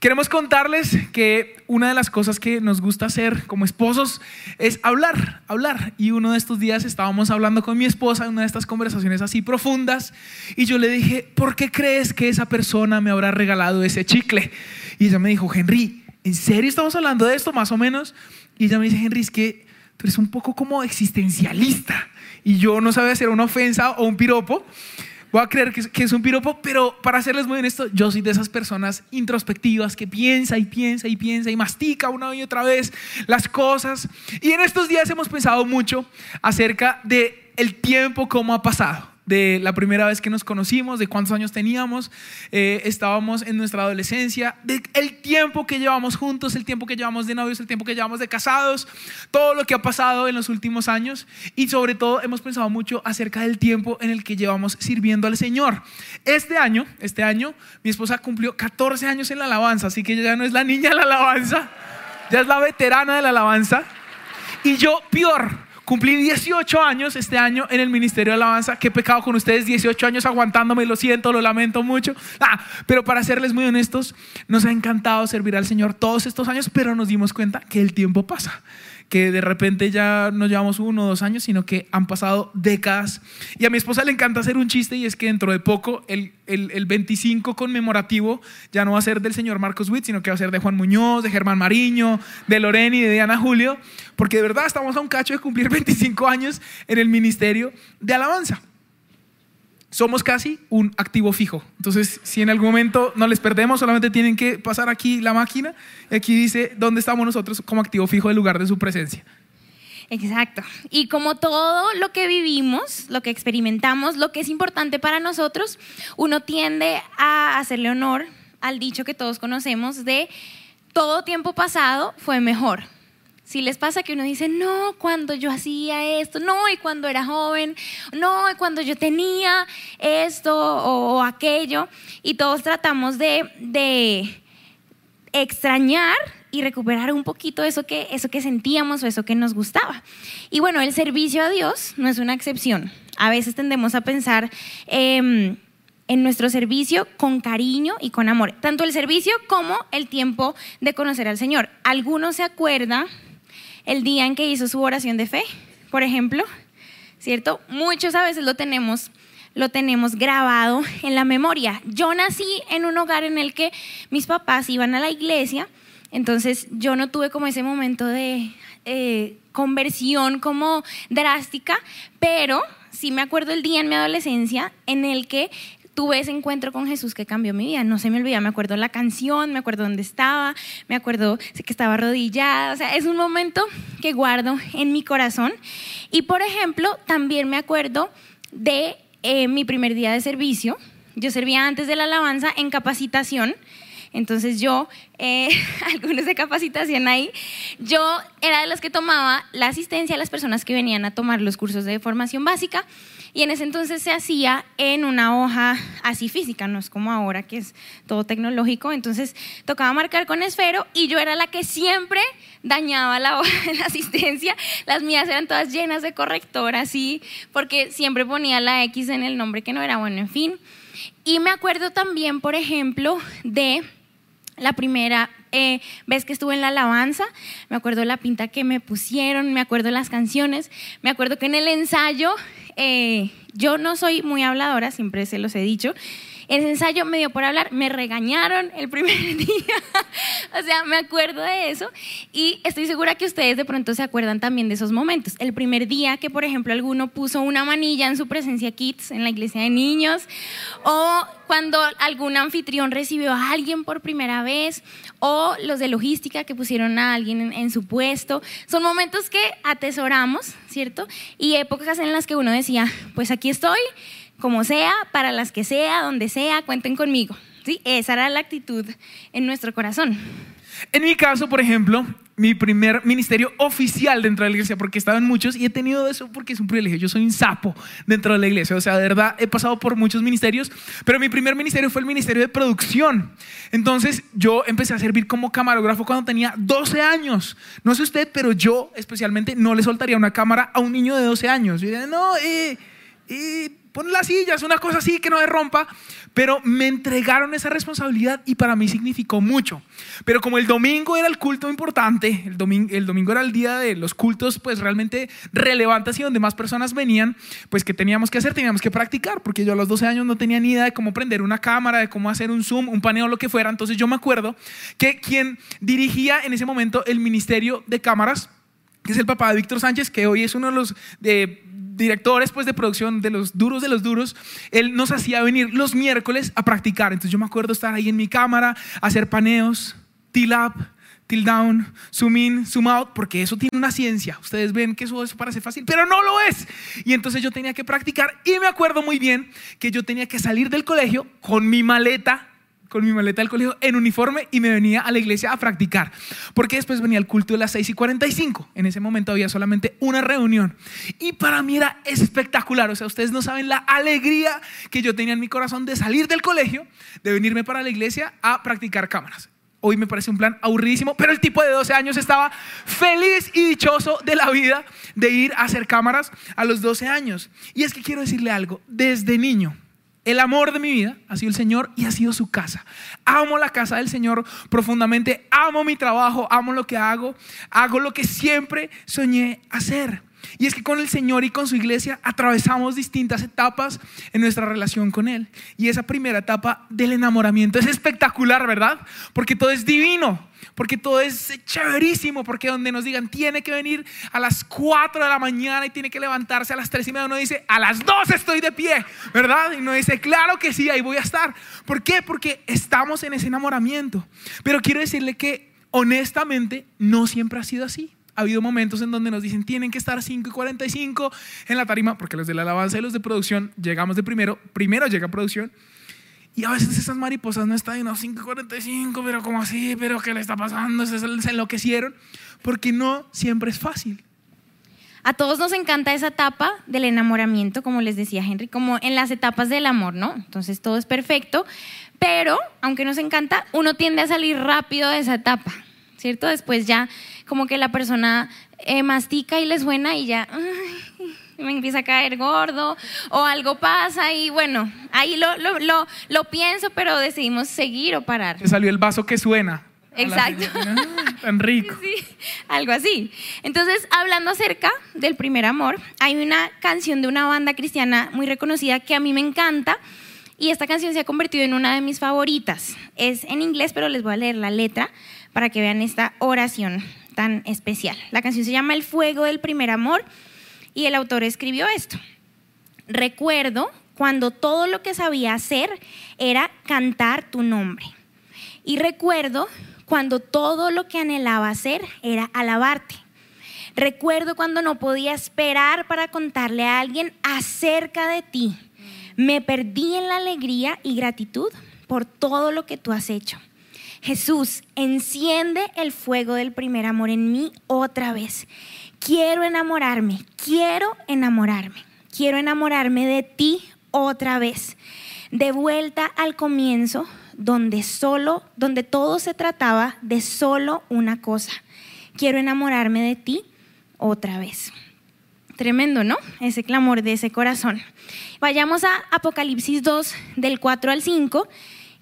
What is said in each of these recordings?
Queremos contarles que una de las cosas que nos gusta hacer como esposos es hablar, hablar. Y uno de estos días estábamos hablando con mi esposa en una de estas conversaciones así profundas y yo le dije, ¿por qué crees que esa persona me habrá regalado ese chicle? Y ella me dijo, Henry, ¿en serio estamos hablando de esto más o menos? Y ella me dice, Henry, es que tú eres un poco como existencialista y yo no sabía hacer una ofensa o un piropo voy a creer que es, un piropo, pero para serles muy honesto, yo soy de esas personas introspectivas que piensa y piensa y piensa y mastica una y otra vez las cosas. Y en estos días hemos pensado mucho acerca de el tiempo cómo ha pasado de la primera vez que nos conocimos, de cuántos años teníamos, eh, estábamos en nuestra adolescencia, de el tiempo que llevamos juntos, el tiempo que llevamos de novios, el tiempo que llevamos de casados, todo lo que ha pasado en los últimos años y sobre todo hemos pensado mucho acerca del tiempo en el que llevamos sirviendo al Señor. Este año, este año, mi esposa cumplió 14 años en la alabanza, así que ella ya no es la niña de la alabanza, ya es la veterana de la alabanza. Y yo, peor, Cumplí 18 años este año en el Ministerio de Alabanza. Qué pecado con ustedes, 18 años aguantándome, lo siento, lo lamento mucho. Ah, pero para serles muy honestos, nos ha encantado servir al Señor todos estos años, pero nos dimos cuenta que el tiempo pasa que de repente ya no llevamos uno o dos años, sino que han pasado décadas. Y a mi esposa le encanta hacer un chiste y es que dentro de poco el, el, el 25 conmemorativo ya no va a ser del señor Marcos Witt, sino que va a ser de Juan Muñoz, de Germán Mariño, de Loreni, de Diana Julio, porque de verdad estamos a un cacho de cumplir 25 años en el ministerio de alabanza somos casi un activo fijo. Entonces, si en algún momento no les perdemos, solamente tienen que pasar aquí la máquina. Aquí dice dónde estamos nosotros como activo fijo en lugar de su presencia. Exacto. Y como todo lo que vivimos, lo que experimentamos, lo que es importante para nosotros, uno tiende a hacerle honor al dicho que todos conocemos de todo tiempo pasado fue mejor. Si les pasa que uno dice, no, cuando yo hacía esto, no, y cuando era joven, no, y cuando yo tenía esto o, aquello, y todos tratamos de, de, extrañar y recuperar un poquito eso que, eso que sentíamos o eso que nos gustaba. Y bueno, el servicio a Dios no es una excepción. A veces tendemos a pensar... Em, en nuestro servicio con cariño y con amor, tanto el servicio como el tiempo de conocer al Señor. ¿Alguno se acuerda el día en que hizo su oración de fe, por ejemplo, ¿cierto? Muchos a veces lo tenemos lo tenemos grabado en la memoria. Yo nací en un hogar en el que mis papás iban a la iglesia, entonces yo no tuve como ese momento de eh, conversión como drástica, pero sí me acuerdo el día en mi adolescencia en el que tuve ese encuentro con Jesús que cambió mi vida. No se me olvida, me acuerdo la canción, me acuerdo dónde estaba, me acuerdo que estaba arrodillada. O sea, es un momento que guardo en mi corazón. Y por ejemplo, también me acuerdo de eh, mi primer día de servicio. Yo servía antes de la alabanza en capacitación. Entonces yo, eh, algunos de capacitación ahí, yo era de los que tomaba la asistencia a las personas que venían a tomar los cursos de formación básica y en ese entonces se hacía en una hoja así física, no es como ahora que es todo tecnológico. Entonces tocaba marcar con esfero y yo era la que siempre dañaba la hoja de la asistencia. Las mías eran todas llenas de corrector así, porque siempre ponía la X en el nombre que no era bueno, en fin. Y me acuerdo también, por ejemplo, de la primera eh, vez que estuve en la alabanza, me acuerdo la pinta que me pusieron, me acuerdo las canciones, me acuerdo que en el ensayo eh, yo no soy muy habladora, siempre se los he dicho. En ese ensayo me dio por hablar, me regañaron el primer día, o sea, me acuerdo de eso y estoy segura que ustedes de pronto se acuerdan también de esos momentos. El primer día que, por ejemplo, alguno puso una manilla en su presencia kids en la iglesia de niños o cuando algún anfitrión recibió a alguien por primera vez o los de logística que pusieron a alguien en, su puesto. Son momentos que atesoramos, ¿cierto? Y épocas en las que uno decía, pues aquí estoy, como sea, para las que sea, donde sea, cuenten conmigo. ¿Sí? Esa era la actitud en nuestro corazón. En mi caso, por ejemplo, mi primer ministerio oficial dentro de la iglesia, porque estaba en muchos y he tenido eso porque es un privilegio. Yo soy un sapo dentro de la iglesia, o sea, de verdad he pasado por muchos ministerios, pero mi primer ministerio fue el ministerio de producción. Entonces yo empecé a servir como camarógrafo cuando tenía 12 años. No sé usted, pero yo especialmente no le soltaría una cámara a un niño de 12 años. Yo diría, no, eh, eh pon las sillas, una cosa así que no se rompa, pero me entregaron esa responsabilidad y para mí significó mucho. Pero como el domingo era el culto importante, el domingo, el domingo era el día de los cultos pues realmente relevantes y donde más personas venían, pues que teníamos que hacer, teníamos que practicar, porque yo a los 12 años no tenía ni idea de cómo prender una cámara, de cómo hacer un zoom, un paneo, lo que fuera. Entonces yo me acuerdo que quien dirigía en ese momento el ministerio de cámaras, que es el papá de Víctor Sánchez, que hoy es uno de los de directores pues, de producción de los duros de los duros, él nos hacía venir los miércoles a practicar. Entonces yo me acuerdo estar ahí en mi cámara, hacer paneos, till up, till down, zoom in, zoom out, porque eso tiene una ciencia. Ustedes ven que eso, eso parece fácil, pero no lo es. Y entonces yo tenía que practicar y me acuerdo muy bien que yo tenía que salir del colegio con mi maleta con mi maleta del colegio en uniforme y me venía a la iglesia a practicar. Porque después venía el culto de las 6 y 45. En ese momento había solamente una reunión. Y para mí era espectacular. O sea, ustedes no saben la alegría que yo tenía en mi corazón de salir del colegio, de venirme para la iglesia a practicar cámaras. Hoy me parece un plan aburridísimo, pero el tipo de 12 años estaba feliz y dichoso de la vida de ir a hacer cámaras a los 12 años. Y es que quiero decirle algo, desde niño el amor de mi vida ha sido el Señor y ha sido su casa. Amo la casa del Señor profundamente, amo mi trabajo, amo lo que hago, hago lo que siempre soñé hacer. Y es que con el Señor y con su iglesia atravesamos distintas etapas en nuestra relación con Él. Y esa primera etapa del enamoramiento es espectacular, ¿verdad? Porque todo es divino, porque todo es chéverísimo, porque donde nos digan tiene que venir a las 4 de la mañana y tiene que levantarse a las 3 y media, uno dice a las 2 estoy de pie, ¿verdad? Y uno dice claro que sí, ahí voy a estar. ¿Por qué? Porque estamos en ese enamoramiento. Pero quiero decirle que honestamente no siempre ha sido así ha habido momentos en donde nos dicen tienen que estar 5 y 45 en la tarima, porque los de la alabanza y los de producción llegamos de primero, primero llega producción. Y a veces esas mariposas no están en los 5 y 45, pero como así, pero ¿qué le está pasando? Se, se enloquecieron, porque no siempre es fácil. A todos nos encanta esa etapa del enamoramiento, como les decía Henry, como en las etapas del amor, ¿no? Entonces todo es perfecto, pero aunque nos encanta, uno tiende a salir rápido de esa etapa, ¿cierto? Después ya como que la persona eh, mastica y le suena y ya me empieza a caer gordo o algo pasa y bueno, ahí lo, lo, lo, lo pienso, pero decidimos seguir o parar. Te salió el vaso que suena. Exacto. Ah, tan rico. Sí, algo así. Entonces, hablando acerca del primer amor, hay una canción de una banda cristiana muy reconocida que a mí me encanta y esta canción se ha convertido en una de mis favoritas. Es en inglés, pero les voy a leer la letra para que vean esta oración tan especial. La canción se llama El fuego del primer amor y el autor escribió esto. Recuerdo cuando todo lo que sabía hacer era cantar tu nombre. Y recuerdo cuando todo lo que anhelaba hacer era alabarte. Recuerdo cuando no podía esperar para contarle a alguien acerca de ti. Me perdí en la alegría y gratitud por todo lo que tú has hecho. Jesús, enciende el fuego del primer amor en mí otra vez. Quiero enamorarme, quiero enamorarme, quiero enamorarme de ti otra vez. De vuelta al comienzo, donde solo, donde todo se trataba de solo una cosa. Quiero enamorarme de ti otra vez. Tremendo, ¿no? Ese clamor de ese corazón. Vayamos a Apocalipsis 2, del 4 al 5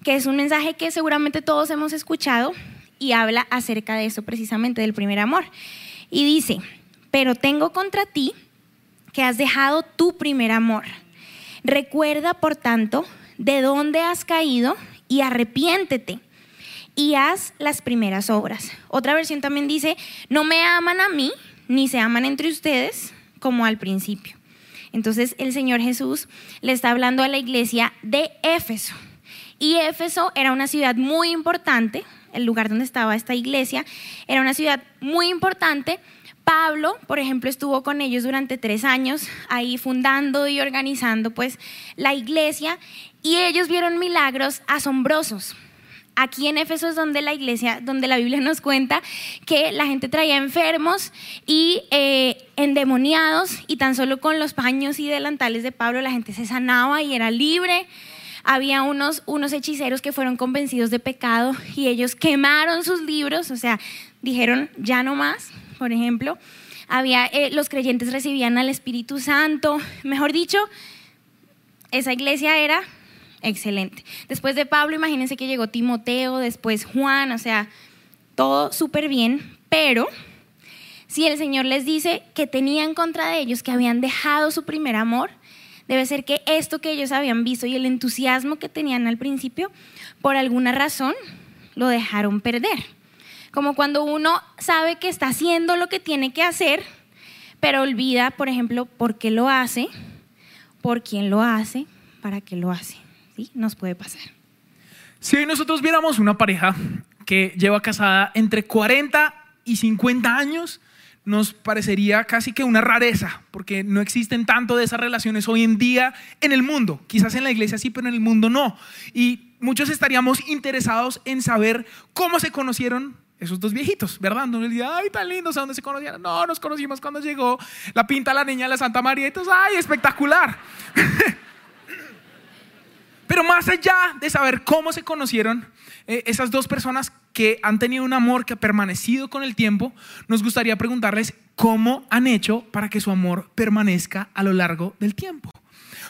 que es un mensaje que seguramente todos hemos escuchado y habla acerca de eso precisamente, del primer amor. Y dice, pero tengo contra ti que has dejado tu primer amor. Recuerda, por tanto, de dónde has caído y arrepiéntete y haz las primeras obras. Otra versión también dice, no me aman a mí, ni se aman entre ustedes como al principio. Entonces el Señor Jesús le está hablando a la iglesia de Éfeso. Y Éfeso era una ciudad muy importante, el lugar donde estaba esta iglesia, era una ciudad muy importante. Pablo, por ejemplo, estuvo con ellos durante tres años, ahí fundando y organizando pues la iglesia, y ellos vieron milagros asombrosos. Aquí en Éfeso es donde la iglesia, donde la Biblia nos cuenta que la gente traía enfermos y eh, endemoniados, y tan solo con los paños y delantales de Pablo la gente se sanaba y era libre había unos, unos hechiceros que fueron convencidos de pecado y ellos quemaron sus libros, o sea, dijeron ya no más, por ejemplo. Había, eh, los creyentes recibían al Espíritu Santo, mejor dicho, esa iglesia era excelente. Después de Pablo, imagínense que llegó Timoteo, después Juan, o sea, todo súper bien, pero si el Señor les dice que tenían contra de ellos, que habían dejado su primer amor, debe ser que esto que ellos habían visto y el entusiasmo que tenían al principio, por alguna razón, lo dejaron perder. Como cuando uno sabe que está haciendo lo que tiene que hacer, pero olvida, por ejemplo, por qué lo hace, por quién lo hace, para qué lo hace. ¿Sí? Nos puede pasar. Si hoy nosotros viéramos una pareja que lleva casada entre 40 y 50 años, nos parecería casi que una rareza, porque no existen tanto de esas relaciones hoy en día en el mundo. Quizás en la iglesia sí, pero en el mundo no. Y muchos estaríamos interesados en saber cómo se conocieron esos dos viejitos, ¿verdad? No les diga, ay, tan lindos, ¿a dónde se conocieron? No, nos conocimos cuando llegó la pinta la niña de la Santa María. Entonces, ay, espectacular. Pero más allá de saber cómo se conocieron, eh, esas dos personas que han tenido un amor que ha permanecido con el tiempo, nos gustaría preguntarles cómo han hecho para que su amor permanezca a lo largo del tiempo.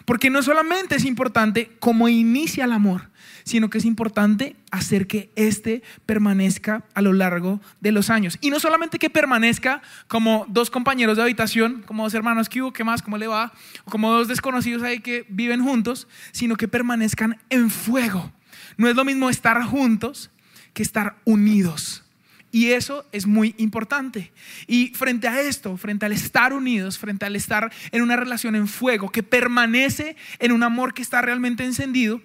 Porque no solamente es importante cómo inicia el amor, sino que es importante hacer que éste permanezca a lo largo de los años. Y no solamente que permanezca como dos compañeros de habitación, como dos hermanos que ¿qué más? ¿Cómo le va? Como dos desconocidos ahí que viven juntos, sino que permanezcan en fuego. No es lo mismo estar juntos que estar unidos. Y eso es muy importante. Y frente a esto, frente al estar unidos, frente al estar en una relación en fuego, que permanece en un amor que está realmente encendido,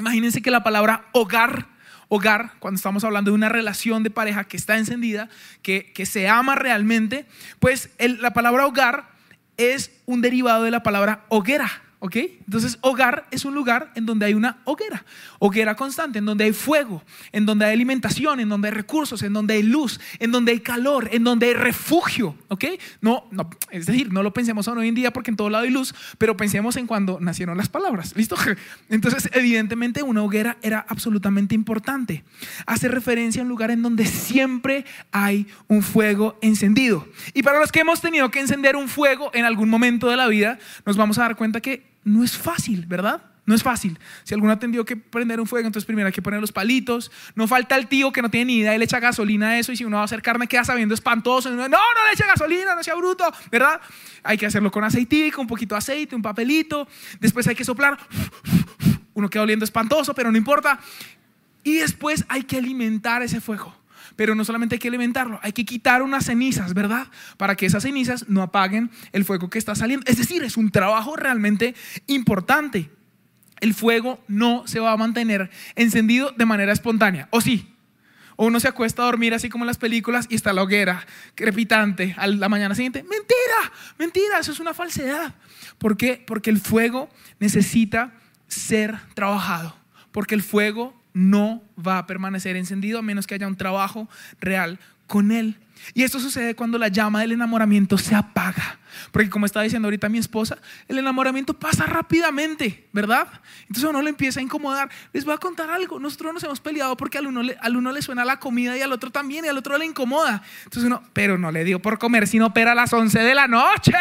imagínense que la palabra hogar, hogar, cuando estamos hablando de una relación de pareja que está encendida, que, que se ama realmente, pues la palabra hogar es un derivado de la palabra hoguera. ¿Ok? Entonces, hogar es un lugar en donde hay una hoguera, hoguera constante, en donde hay fuego, en donde hay alimentación, en donde hay recursos, en donde hay luz, en donde hay calor, en donde hay refugio. ¿Ok? No, no, es decir, no lo pensemos hoy en día porque en todo lado hay luz, pero pensemos en cuando nacieron las palabras. ¿Listo? Entonces, evidentemente, una hoguera era absolutamente importante. Hace referencia a un lugar en donde siempre hay un fuego encendido. Y para los que hemos tenido que encender un fuego en algún momento de la vida, nos vamos a dar cuenta que no es fácil, ¿verdad? No es fácil. Si alguno ha tenido que prender un fuego, entonces primero hay que poner los palitos. No falta el tío que no tiene ni idea y le echa gasolina a eso. Y si uno va a hacer carne, queda sabiendo espantoso. No, no le eche gasolina, no sea bruto, ¿verdad? Hay que hacerlo con aceitico, un poquito de aceite, un papelito. Después hay que soplar. Uno queda oliendo espantoso, pero no importa. Y después hay que alimentar ese fuego. Pero no solamente hay que alimentarlo, hay que quitar unas cenizas, ¿verdad? Para que esas cenizas no apaguen el fuego que está saliendo. Es decir, es un trabajo realmente importante. El fuego no se va a mantener encendido de manera espontánea, ¿o sí? O uno se acuesta a dormir así como en las películas y está la hoguera crepitante a la mañana siguiente. Mentira, mentira, eso es una falsedad. ¿Por qué? Porque el fuego necesita ser trabajado. Porque el fuego no va a permanecer encendido a menos que haya un trabajo real con él. Y esto sucede cuando la llama del enamoramiento se apaga. Porque como estaba diciendo ahorita mi esposa, el enamoramiento pasa rápidamente, ¿verdad? Entonces uno le empieza a incomodar. Les voy a contar algo. Nosotros nos hemos peleado porque al uno, le, al uno le suena la comida y al otro también y al otro le incomoda. Entonces uno, pero no le dio por comer, sino opera a las 11 de la noche.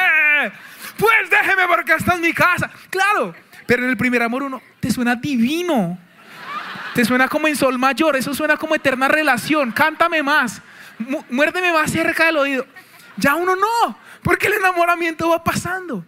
Pues déjeme porque está en mi casa. Claro, pero en el primer amor uno, te suena divino. Te suena como en sol mayor, eso suena como eterna relación. Cántame más, muérdeme más cerca del oído. Ya uno no, porque el enamoramiento va pasando.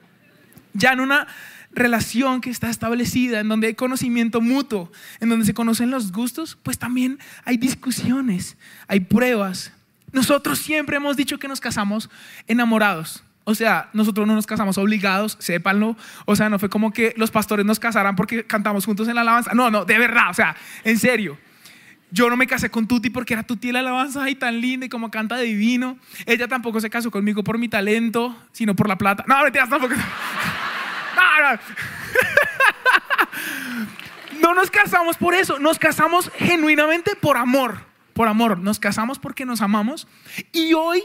Ya en una relación que está establecida, en donde hay conocimiento mutuo, en donde se conocen los gustos, pues también hay discusiones, hay pruebas. Nosotros siempre hemos dicho que nos casamos enamorados. O sea, nosotros no nos casamos obligados, sépanlo. O sea, no fue como que los pastores nos casaran porque cantamos juntos en la alabanza. No, no, de verdad, o sea, en serio. Yo no me casé con Tuti porque era Tuti la alabanza y tan linda y como canta divino. Ella tampoco se casó conmigo por mi talento, sino por la plata. No, mentiras, tampoco. No, no. no nos casamos por eso, nos casamos genuinamente por amor. Por amor, nos casamos porque nos amamos. Y hoy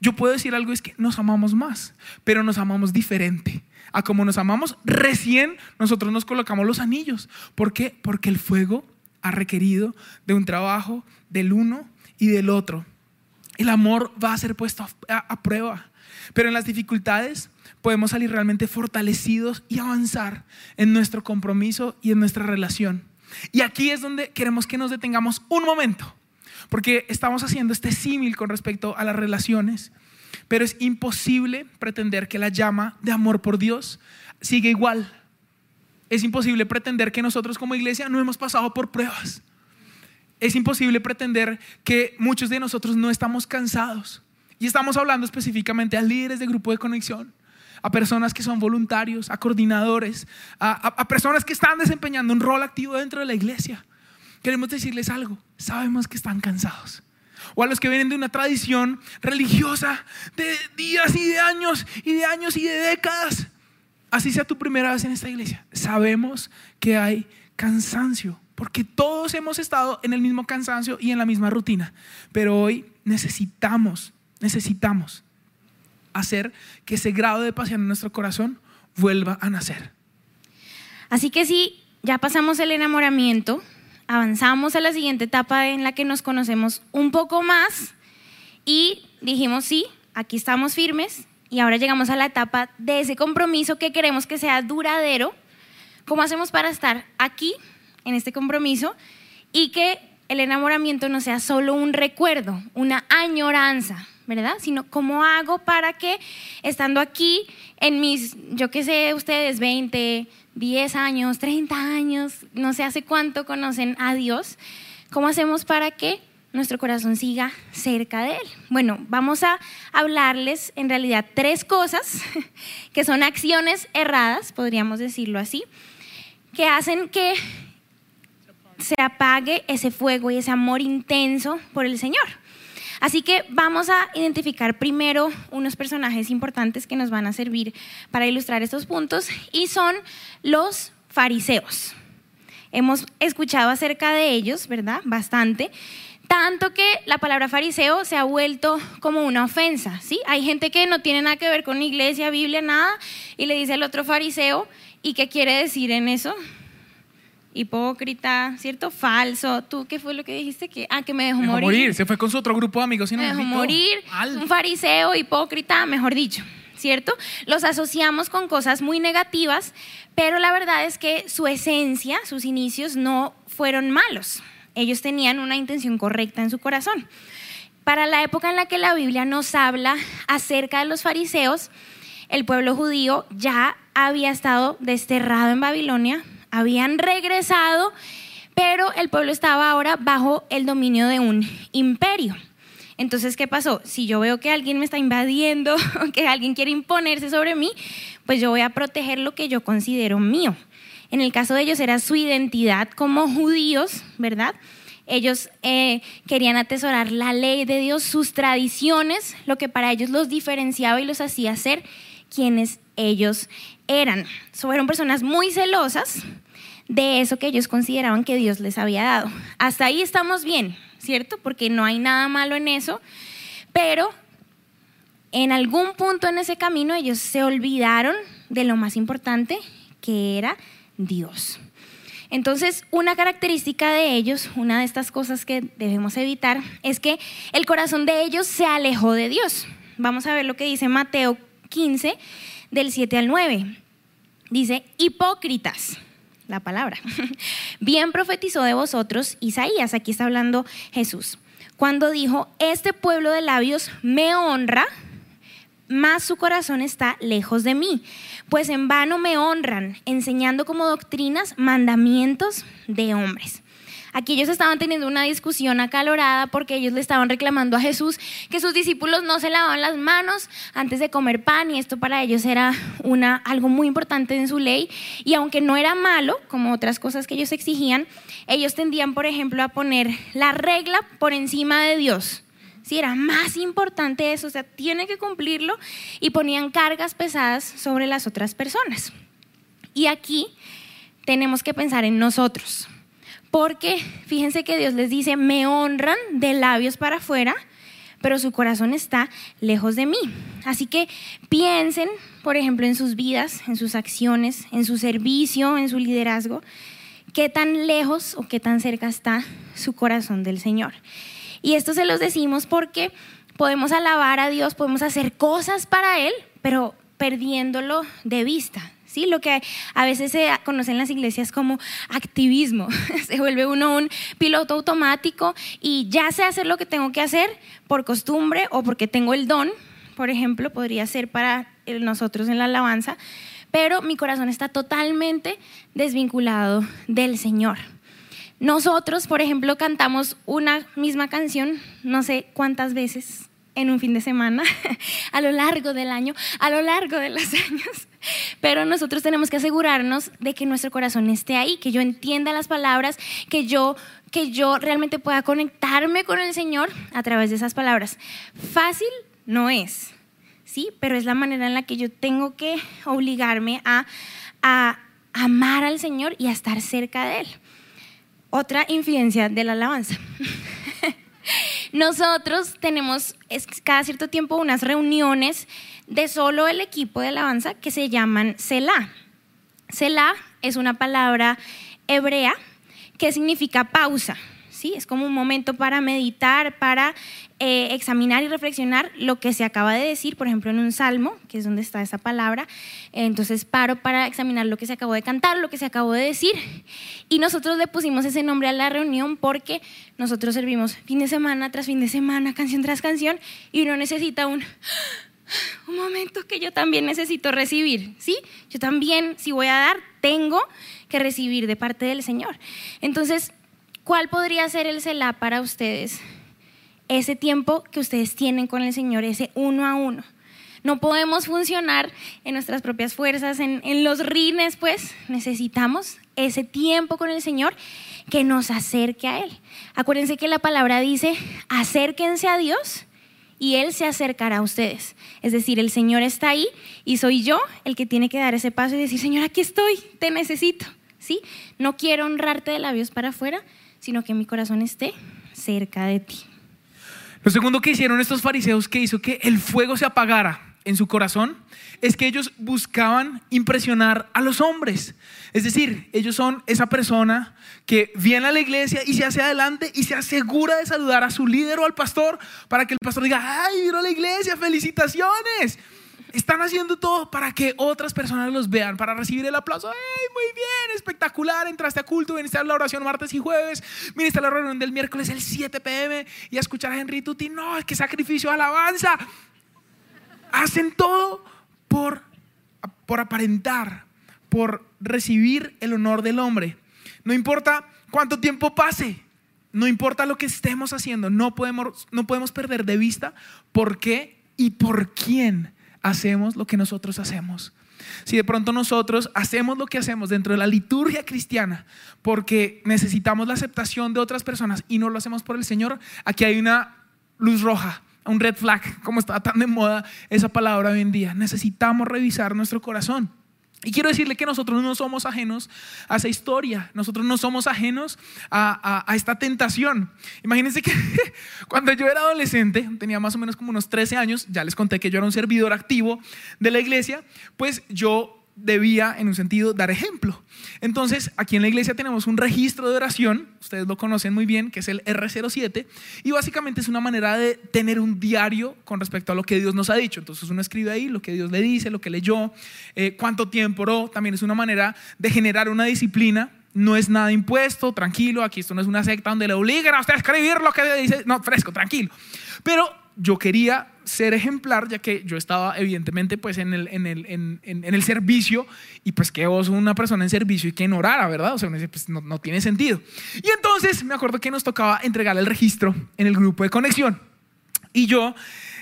yo puedo decir algo, es que nos amamos más, pero nos amamos diferente. A como nos amamos, recién nosotros nos colocamos los anillos. ¿Por qué? Porque el fuego ha requerido de un trabajo del uno y del otro. El amor va a ser puesto a, prueba. Pero en las dificultades podemos salir realmente fortalecidos y avanzar en nuestro compromiso y en nuestra relación. Y aquí es donde queremos que nos detengamos un momento, porque estamos haciendo este símil con respecto a las relaciones, pero es imposible pretender que la llama de amor por Dios sigue igual. Es imposible pretender que nosotros como iglesia no hemos pasado por pruebas. Es imposible pretender que muchos de nosotros no estamos cansados. Y estamos hablando específicamente a líderes de grupo de conexión, a personas que son voluntarios, a coordinadores, a, personas que están desempeñando un rol activo dentro de la iglesia. Queremos decirles algo, sabemos que están cansados. O a los que vienen de una tradición religiosa de días y de años y de años y de décadas. Así sea tu primera vez en esta iglesia. Sabemos que hay cansancio, porque todos hemos estado en el mismo cansancio y en la misma rutina. Pero hoy necesitamos, necesitamos hacer que ese grado de pasión en nuestro corazón vuelva a nacer. Así que si ya pasamos el enamoramiento, avanzamos a la siguiente etapa en la que nos conocemos un poco más y dijimos, sí, aquí estamos firmes y ahora llegamos a la etapa de ese compromiso que queremos que sea duradero. ¿Cómo hacemos para estar aquí en este compromiso y que el enamoramiento no sea solo un recuerdo, una añoranza, ¿verdad? Sino cómo hago para que estando aquí en mis, yo qué sé, ustedes 20, 10 años, 30 años, no sé hace cuánto conocen a Dios, ¿cómo hacemos para que nuestro corazón siga cerca de Él? Bueno, vamos a hablarles en realidad tres cosas que son acciones erradas, podríamos decirlo así, que hacen que se apague ese fuego y ese amor intenso por el Señor. Así que vamos a identificar primero unos personajes importantes que nos van a servir para ilustrar estos puntos y son los fariseos. Hemos escuchado acerca de ellos, ¿verdad? Bastante. Tanto que la palabra fariseo se ha vuelto como una ofensa, ¿sí? Hay gente que no tiene nada que ver con iglesia, Biblia, nada, y le dice al otro fariseo, ¿y qué quiere decir en eso? Hipócrita, ¿cierto? Falso. ¿Tú qué fue lo que dijiste? Que, ah, que me dejó, morir. Se fue con su otro grupo de amigos y no me dejó morir. Un fariseo, hipócrita, mejor dicho, ¿cierto? Los asociamos con cosas muy negativas, pero la verdad es que su esencia, sus inicios no fueron malos. Ellos tenían una intención correcta en su corazón. Para la época en la que la Biblia nos habla acerca de los fariseos, el pueblo judío ya había estado desterrado en Babilonia, habían regresado, pero el pueblo estaba ahora bajo el dominio de un imperio. Entonces, ¿qué pasó? Si yo veo que alguien me está invadiendo, que alguien quiere imponerse sobre mí, pues yo voy a proteger lo que yo considero mío. En el caso de ellos era su identidad como judíos, ¿verdad? Ellos eh, querían atesorar la ley de Dios, sus tradiciones, lo que para ellos los diferenciaba y los hacía ser quienes ellos eran. fueron personas muy celosas de eso que ellos consideraban que Dios les había dado. Hasta ahí estamos bien, ¿cierto? Porque no hay nada malo en eso, pero en algún punto en ese camino ellos se olvidaron de lo más importante, que era Dios. Entonces, una característica de ellos, una de estas cosas que debemos evitar, es que el corazón de ellos se alejó de Dios. Vamos a ver lo que dice Mateo 15, del 7 al 9. Dice, hipócritas, la palabra. Bien profetizó de vosotros Isaías, aquí está hablando Jesús, cuando dijo, este pueblo de labios me honra, mas su corazón está lejos de mí, pues en vano me honran, enseñando como doctrinas mandamientos de hombres. Aquí ellos estaban teniendo una discusión acalorada porque ellos le estaban reclamando a Jesús que sus discípulos no se lavaban las manos antes de comer pan y esto para ellos era una, algo muy importante en su ley. Y aunque no era malo, como otras cosas que ellos exigían, ellos tendían, por ejemplo, a poner la regla por encima de Dios. Si era más importante eso, o sea, tiene que cumplirlo y ponían cargas pesadas sobre las otras personas. Y aquí tenemos que pensar en nosotros. Porque fíjense que Dios les dice, me honran de labios para afuera, pero su corazón está lejos de mí. Así que piensen, por ejemplo, en sus vidas, en sus acciones, en su servicio, en su liderazgo, qué tan lejos o qué tan cerca está su corazón del Señor. Y esto se los decimos porque podemos alabar a Dios, podemos hacer cosas para Él, pero perdiéndolo de vista. Lo que a veces se conoce en las iglesias como activismo. se vuelve uno un piloto automático y ya sé hacer lo que tengo que hacer por costumbre o porque tengo el don, por ejemplo, podría ser para nosotros en la alabanza, pero mi corazón está totalmente desvinculado del Señor. Nosotros, por ejemplo, cantamos una misma canción, no sé cuántas veces en un fin de semana, a lo largo del año, a lo largo de los años. Pero nosotros tenemos que asegurarnos de que nuestro corazón esté ahí, que yo entienda las palabras, que yo, que yo realmente pueda conectarme con el Señor a través de esas palabras. Fácil no es, ¿sí? Pero es la manera en la que yo tengo que obligarme a, a amar al Señor y a estar cerca de Él. Otra influencia de la alabanza. Nosotros tenemos cada cierto tiempo unas reuniones de solo el equipo de alabanza que se llaman Selah. Selah es una palabra hebrea que significa pausa. ¿sí? Es como un momento para meditar, para eh, examinar y reflexionar lo que se acaba de decir, por ejemplo, en un salmo, que es donde está esa palabra. Entonces paro para examinar lo que se acabó de cantar, lo que se acabó de decir. Y nosotros le pusimos ese nombre a la reunión porque nosotros servimos fin de semana tras fin de semana, canción tras canción, y uno necesita un momento que yo también necesito recibir, ¿sí? Yo también, si voy a dar, tengo que recibir de parte del Señor. Entonces, ¿Cuál podría ser el Selah para ustedes? Ese tiempo que ustedes tienen con el Señor, ese uno a uno. No podemos funcionar en nuestras propias fuerzas, en, los rines, pues necesitamos ese tiempo con el Señor que nos acerque a Él. Acuérdense que la palabra dice, acérquense a Dios y Él se acercará a ustedes. Es decir, el Señor está ahí y soy yo el que tiene que dar ese paso y decir, Señor, aquí estoy, te necesito. ¿Sí? No quiero honrarte de labios para afuera, sino que mi corazón esté cerca de ti. Lo segundo que hicieron estos fariseos que hizo que el fuego se apagara en su corazón es que ellos buscaban impresionar a los hombres. Es decir, ellos son esa persona que viene a la iglesia y se hace adelante y se asegura de saludar a su líder o al pastor para que el pastor diga, ay, vino a la iglesia, felicitaciones. Están haciendo todo para que otras personas los vean, para recibir el aplauso. ¡Ay, muy bien! Espectacular. Entraste a culto, viniste a la oración martes y jueves, viniste a la reunión del miércoles el 7 pm y a escuchar a Henry Tuti. No, qué sacrificio, alabanza. Hacen todo por, por aparentar, por recibir el honor del hombre. No importa cuánto tiempo pase, no importa lo que estemos haciendo, no podemos, no podemos perder de vista por qué y por quién hacemos lo que nosotros hacemos. Si de pronto nosotros hacemos lo que hacemos dentro de la liturgia cristiana porque necesitamos la aceptación de otras personas y no lo hacemos por el Señor, aquí hay una luz roja, un red flag, como está tan de moda esa palabra hoy en día. Necesitamos revisar nuestro corazón. Y quiero decirle que nosotros no somos ajenos a esa historia, nosotros no somos ajenos a, esta tentación. Imagínense que cuando yo era adolescente, tenía más o menos como unos 13 años, ya les conté que yo era un servidor activo de la iglesia, pues yo debía, en un sentido, dar ejemplo. Entonces, aquí en la iglesia tenemos un registro de oración, ustedes lo conocen muy bien, que es el R07, y básicamente es una manera de tener un diario con respecto a lo que Dios nos ha dicho. Entonces uno escribe ahí lo que Dios le dice, lo que leyó, eh, cuánto tiempo oró, también es una manera de generar una disciplina. No es nada impuesto, tranquilo, aquí esto no es una secta donde le obligan a usted a escribir lo que dice, no, fresco, tranquilo. Pero yo quería ser ejemplar, ya que yo estaba evidentemente pues en el, en el, en, en el servicio y pues que vos una persona en servicio y que en orara, ¿verdad? O sea, pues, no, no tiene sentido. Y entonces me acuerdo que nos tocaba entregar el registro en el grupo de conexión. Y yo,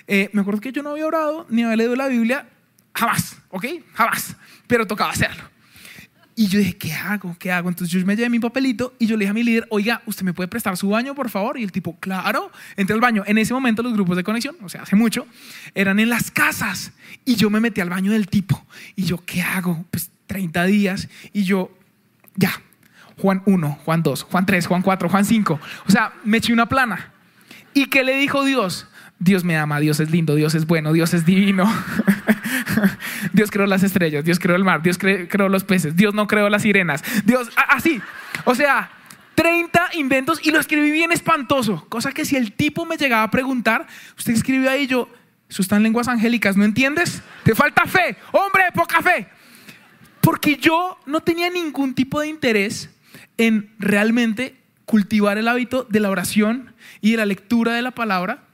eh, me acuerdo que yo no había orado ni había leído la Biblia, jamás, ¿ok? Jamás, pero tocaba hacerlo. Y yo dije, ¿qué hago? ¿Qué hago? Entonces yo me llevé mi papelito y yo le dije a mi líder, oiga, ¿usted me puede prestar su baño, por favor? Y el tipo, claro, entré al baño. En ese momento los grupos de conexión, o sea, hace mucho, eran en las casas. Y yo me metí al baño del tipo. Y yo, ¿qué hago? Pues 30 días. Y yo, ya, Juan 1, Juan 2, Juan 3, Juan 4, Juan 5. O sea, me eché una plana. ¿Y qué le dijo Dios? Dios me ama, Dios es lindo, Dios es bueno, Dios es divino. Dios creó las estrellas, Dios creó el mar, Dios creó los peces, Dios no creó las sirenas. Dios, así. O sea, 30 inventos y lo escribí bien espantoso. Cosa que si el tipo me llegaba a preguntar, usted escribió ahí yo, eso está en lenguas angélicas, ¿no entiendes? Te falta fe, hombre, poca fe. Porque yo no tenía ningún tipo de interés en realmente cultivar el hábito de la oración y de la lectura de la palabra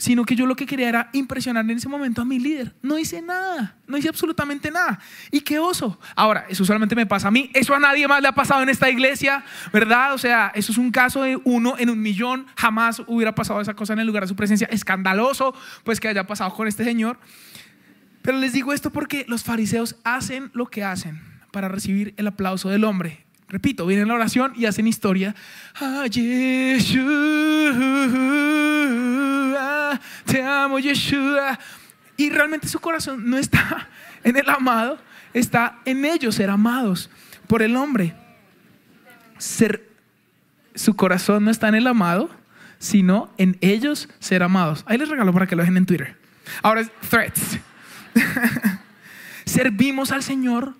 sino que yo lo que quería era impresionar en ese momento a mi líder. No hice nada, no hice absolutamente nada. Y qué oso. Ahora, eso solamente me pasa a mí, eso a nadie más le ha pasado en esta iglesia, ¿verdad? O sea, eso es un caso de uno en un millón, jamás hubiera pasado esa cosa en el lugar de su presencia. Escandaloso, pues que haya pasado con este señor. Pero les digo esto porque los fariseos hacen lo que hacen para recibir el aplauso del hombre. Repito, vienen la oración y hacen historia. Ah, Yeshua, te amo, Yeshua. Y realmente su corazón no está en el amado, está en ellos ser amados por el hombre. Su corazón no está en el amado, sino en ellos ser amados. Ahí les regalo para que lo dejen en Twitter. Ahora es threats. Servimos al Señor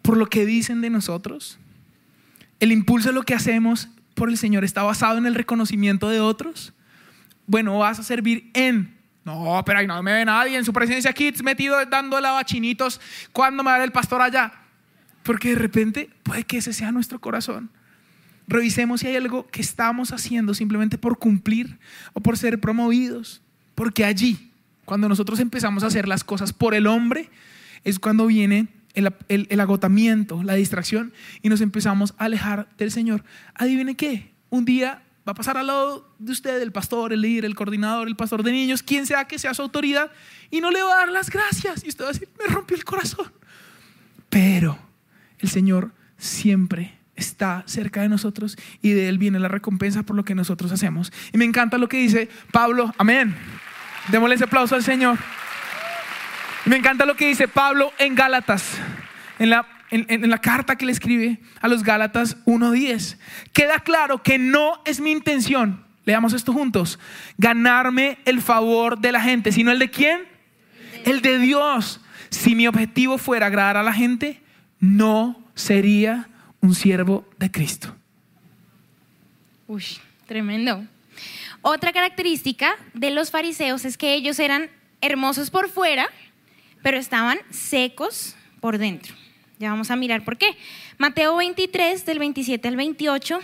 por lo que dicen de nosotros el impulso de lo que hacemos por el Señor está basado en el reconocimiento de otros. Bueno, vas a servir en. No, pero ahí no me ve nadie en su presencia aquí metido dando lavachinitos. ¿Cuándo me va el pastor allá? Porque de repente puede que ese sea nuestro corazón. Revisemos si hay algo que estamos haciendo simplemente por cumplir o por ser promovidos. Porque allí, cuando nosotros empezamos a hacer las cosas por el hombre, es cuando viene el, agotamiento, la distracción y nos empezamos a alejar del Señor. Adivine qué, un día va a pasar al lado de usted el pastor, el líder, el coordinador, el pastor de niños, quien sea que sea su autoridad, y no le va a dar las gracias. Y usted va a decir, me rompió el corazón. Pero el Señor siempre está cerca de nosotros y de Él viene la recompensa por lo que nosotros hacemos. Y me encanta lo que dice Pablo, amén. Démosle ese aplauso al Señor. Me encanta lo que dice Pablo en Gálatas, en la, carta que le escribe a los Gálatas 1.10. Queda claro que no es mi intención, leamos esto juntos, ganarme el favor de la gente, sino el de quién? El de Dios. Si mi objetivo fuera agradar a la gente, no sería un siervo de Cristo. Uy, tremendo. Otra característica de los fariseos es que ellos eran hermosos por fuera, pero estaban secos por dentro. Ya vamos a mirar por qué. Mateo 23, del 27 al 28,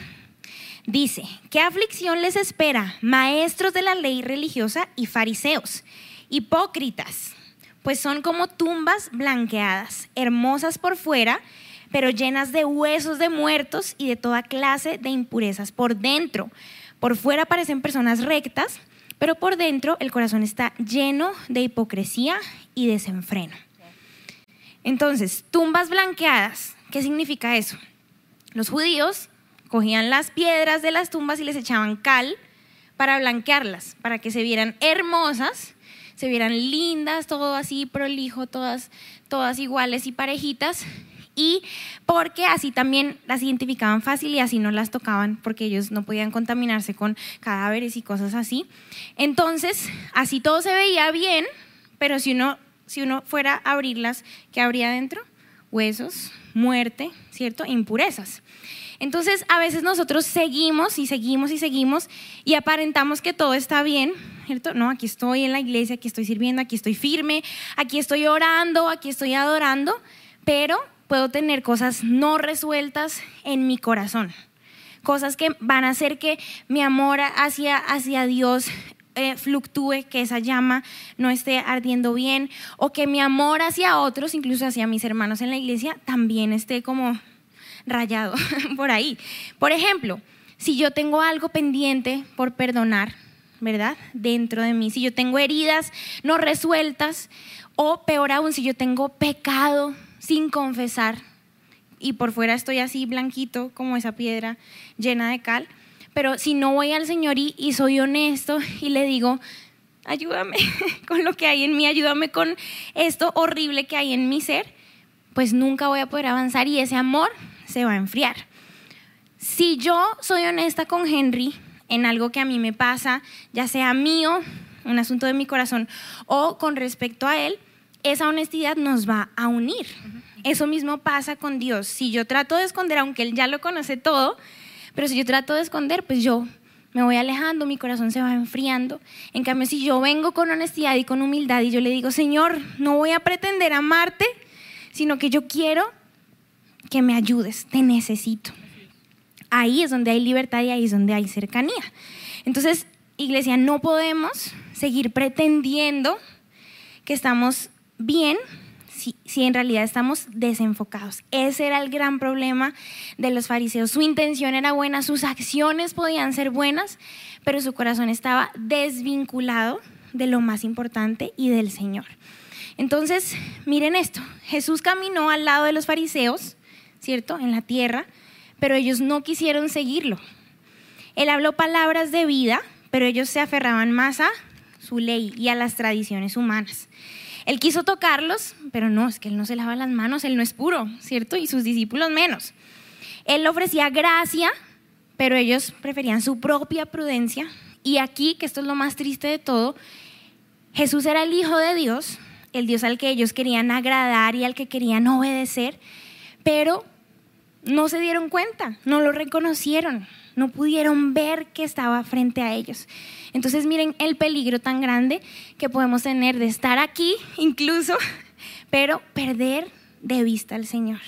dice, ¿qué aflicción les espera, maestros de la ley religiosa y fariseos, hipócritas? Pues son como tumbas blanqueadas, hermosas por fuera, pero llenas de huesos de muertos y de toda clase de impurezas por dentro. Por fuera parecen personas rectas, pero por dentro el corazón está lleno de hipocresía y desenfreno. Entonces, tumbas blanqueadas, ¿qué significa eso? Los judíos cogían las piedras de las tumbas y les echaban cal para blanquearlas, para que se vieran hermosas, se vieran lindas, todo así prolijo, todas, todas iguales y parejitas, y porque así también las identificaban fácil y así no las tocaban porque ellos no podían contaminarse con cadáveres y cosas así. Entonces, así todo se veía bien, pero si uno, si uno fuera a abrirlas, ¿qué habría dentro? Huesos, muerte, ¿cierto? Impurezas. Entonces, a veces nosotros seguimos y seguimos y seguimos y aparentamos que todo está bien, ¿cierto? No, aquí estoy en la iglesia, aquí estoy sirviendo, aquí estoy firme, aquí estoy orando, aquí estoy adorando, pero puedo tener cosas no resueltas en mi corazón. Cosas que van a hacer que mi amor hacia, hacia Dios eh, fluctúe, que esa llama no esté ardiendo bien, o que mi amor hacia otros, incluso hacia mis hermanos en la iglesia, también esté como rayado por ahí. Por ejemplo, si yo tengo algo pendiente por perdonar, ¿verdad? Dentro de mí, si yo tengo heridas no resueltas, o peor aún, si yo tengo pecado sin confesar y por fuera estoy así blanquito como esa piedra llena de cal, pero si no voy al Señor y, soy honesto y le digo, ayúdame con lo que hay en mí, ayúdame con esto horrible que hay en mi ser, pues nunca voy a poder avanzar y ese amor se va a enfriar. Si yo soy honesta con Henry en algo que a mí me pasa, ya sea mío, un asunto de mi corazón, o con respecto a él, esa honestidad nos va a unir. Eso mismo pasa con Dios. Si yo trato de esconder, aunque Él ya lo conoce todo, Pero si yo trato de esconder, pues yo me voy alejando, mi corazón se va enfriando. En cambio, si yo vengo con honestidad y con humildad y yo le digo, Señor, no voy a pretender amarte, sino que yo quiero que me ayudes, te necesito. Ahí es donde hay libertad y ahí es donde hay cercanía. Entonces, iglesia, no podemos seguir pretendiendo que estamos bien si, en realidad estamos desenfocados. Ese era el gran problema de los fariseos. Su intención era buena, sus acciones podían ser buenas, pero su corazón estaba desvinculado de lo más importante y del Señor. Entonces, miren esto, Jesús caminó al lado de los fariseos, ¿cierto? En la tierra, pero ellos no quisieron seguirlo. Él habló palabras de vida, pero ellos se aferraban más a su ley y a las tradiciones humanas. Él quiso tocarlos, pero no, es que él no se lava las manos, él no es puro, ¿cierto? Y sus discípulos menos. Él ofrecía gracia, pero ellos preferían su propia prudencia. Y aquí, que esto es lo más triste de todo, Jesús era el Hijo de Dios, el Dios al que ellos querían agradar y al que querían obedecer, pero no se dieron cuenta, no lo reconocieron, no pudieron ver que estaba frente a ellos. Entonces miren el peligro tan grande que podemos tener de estar aquí incluso, pero perder de vista al Señor.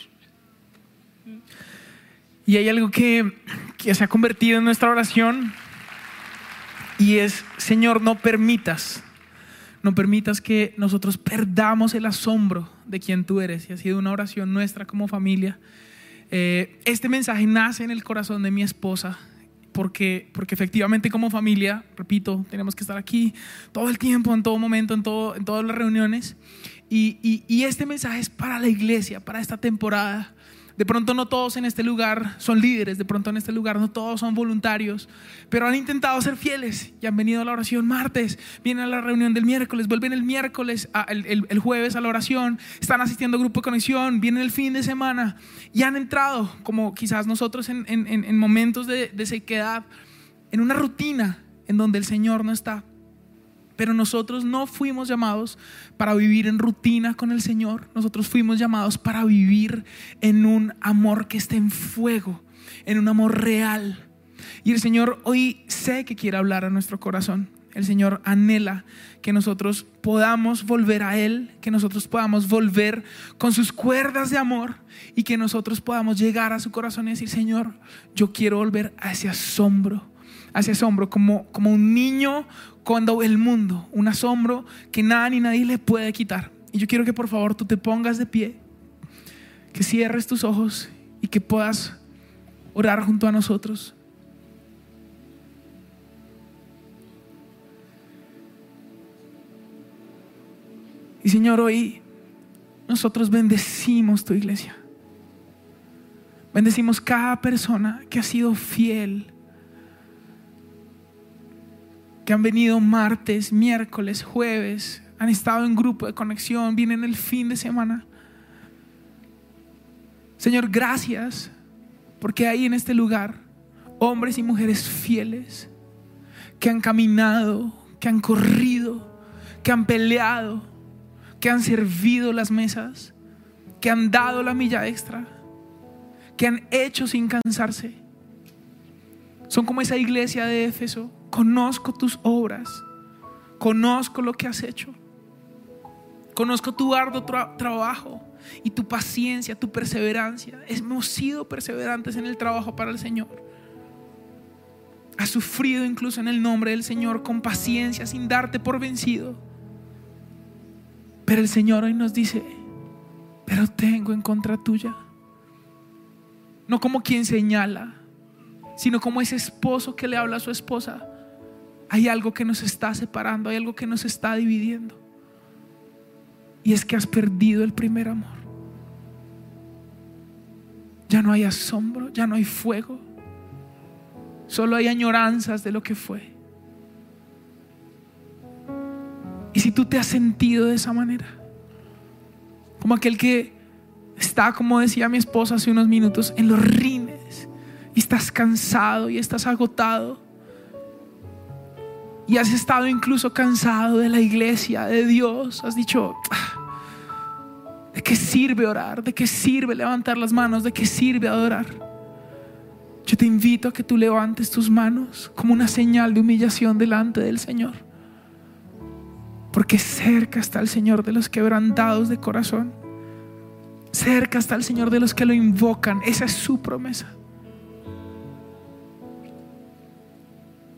Y hay algo que, se ha convertido en nuestra oración y es, Señor, no permitas, no permitas que nosotros perdamos el asombro de quien tú eres. Y ha sido una oración nuestra como familia. Eh, este mensaje nace en el corazón de mi esposa porque, porque efectivamente como familia, repito, tenemos que estar aquí todo el tiempo, en todo momento, en, todo, en todas las reuniones. Y, y, y este mensaje es para la iglesia, para esta temporada. De pronto no todos en este lugar son líderes, de pronto en este lugar no todos son voluntarios, pero han intentado ser fieles y han venido a la oración martes, vienen a la reunión del miércoles, vuelven el miércoles, el, jueves a la oración, están asistiendo a grupo de conexión, vienen el fin de semana y han entrado, como quizás nosotros en, en, en momentos de sequedad, en una rutina en donde el Señor no está. Pero nosotros no fuimos llamados para vivir en rutina con el Señor. Nosotros fuimos llamados para vivir en un amor que esté en fuego, en un amor real. Y el Señor hoy sé que quiere hablar a nuestro corazón. El Señor anhela que nosotros podamos volver a Él, que nosotros podamos volver con sus cuerdas de amor y que nosotros podamos llegar a su corazón y decir, Señor, yo quiero volver a ese asombro, a ese asombro como, como un niño cuando el mundo, un asombro que nada ni nadie le puede quitar. Y yo quiero que por favor tú te pongas de pie, que cierres tus ojos y que puedas orar junto a nosotros. Y Señor, hoy nosotros bendecimos tu iglesia. Bendecimos cada persona que ha sido fiel que han venido martes, miércoles, jueves, han estado en grupo de conexión, vienen el fin de semana. Señor, gracias porque hay en este lugar hombres y mujeres fieles que han caminado, que han corrido, que han peleado, que han servido las mesas, que han dado la milla extra, que han hecho sin cansarse. Son como esa iglesia de Éfeso conozco tus obras, conozco lo que has hecho, conozco tu arduo trabajo y tu paciencia, tu perseverancia. Hemos sido perseverantes en el trabajo para el Señor. Has sufrido incluso en el nombre del Señor con paciencia sin darte por vencido. Pero el Señor hoy nos dice, pero tengo en contra tuya. No como quien señala, sino como ese esposo que le habla a su esposa hay algo que nos está separando, hay algo que nos está dividiendo. Y es que has perdido el primer amor. Ya no hay asombro, ya no hay fuego. Solo hay añoranzas de lo que fue. Y si tú te has sentido de esa manera, como aquel que está, como decía mi esposa hace unos minutos, en los rines y estás cansado y estás agotado, y has estado incluso cansado de la iglesia, de Dios, has dicho, ah, ¿de qué sirve orar? ¿De qué sirve levantar las manos? ¿De qué sirve adorar? Yo te invito a que tú levantes tus manos como una señal de humillación delante del Señor. Porque cerca está el Señor de los quebrantados de corazón. Cerca está el Señor de los que lo invocan. Esa es su promesa.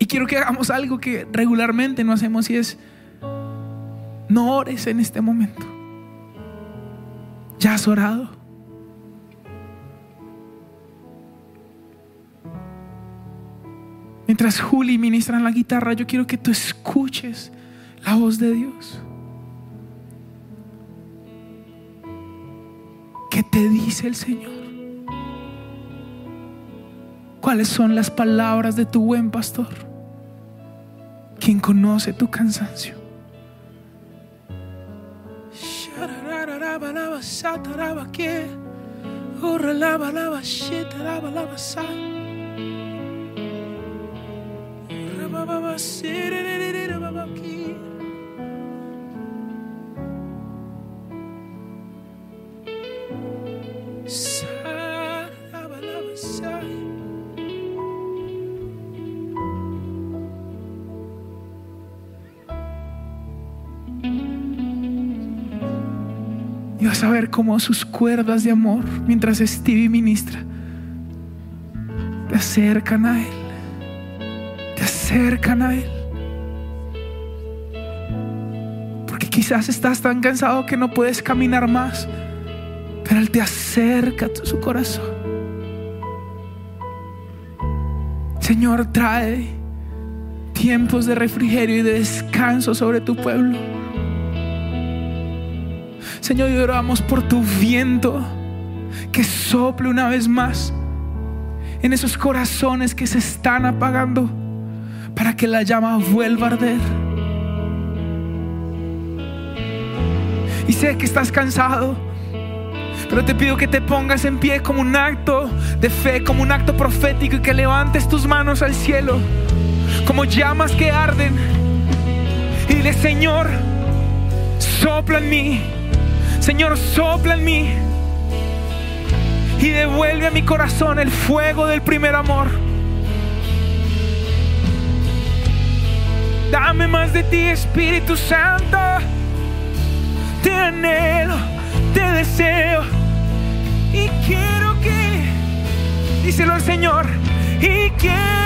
Quiero que hagamos algo que regularmente no hacemos y es, no ores en este momento. Ya has orado. Mientras Juli ministra en la guitarra, yo quiero que tú escuches la voz de Dios. ¿Qué te dice el Señor? ¿Cuáles son las palabras de tu buen pastor? Quien conoce tu cansancio. Cómo sus cuerdas de amor, mientras Stevie ministra, te acercan a Él. Te acercan a Él. Porque quizás estás tan cansado que no puedes caminar más. Pero Él te acerca a su corazón. Señor, trae tiempos de refrigerio y de descanso sobre tu pueblo. Señor, y oramos por tu viento que sople una vez más en esos corazones que se están apagando para que la llama vuelva a arder. Y sé que estás cansado, pero te pido que te pongas en pie como un acto de fe, como un acto profético y que levantes tus manos al cielo, como llamas que arden. Y dile, Señor, sopla en mí. Señor, sopla en mí y devuelve a mi corazón el fuego del primer amor. Dame más de ti, Espíritu Santo. Te anhelo, te deseo y quiero que, díselo al Señor, y quiero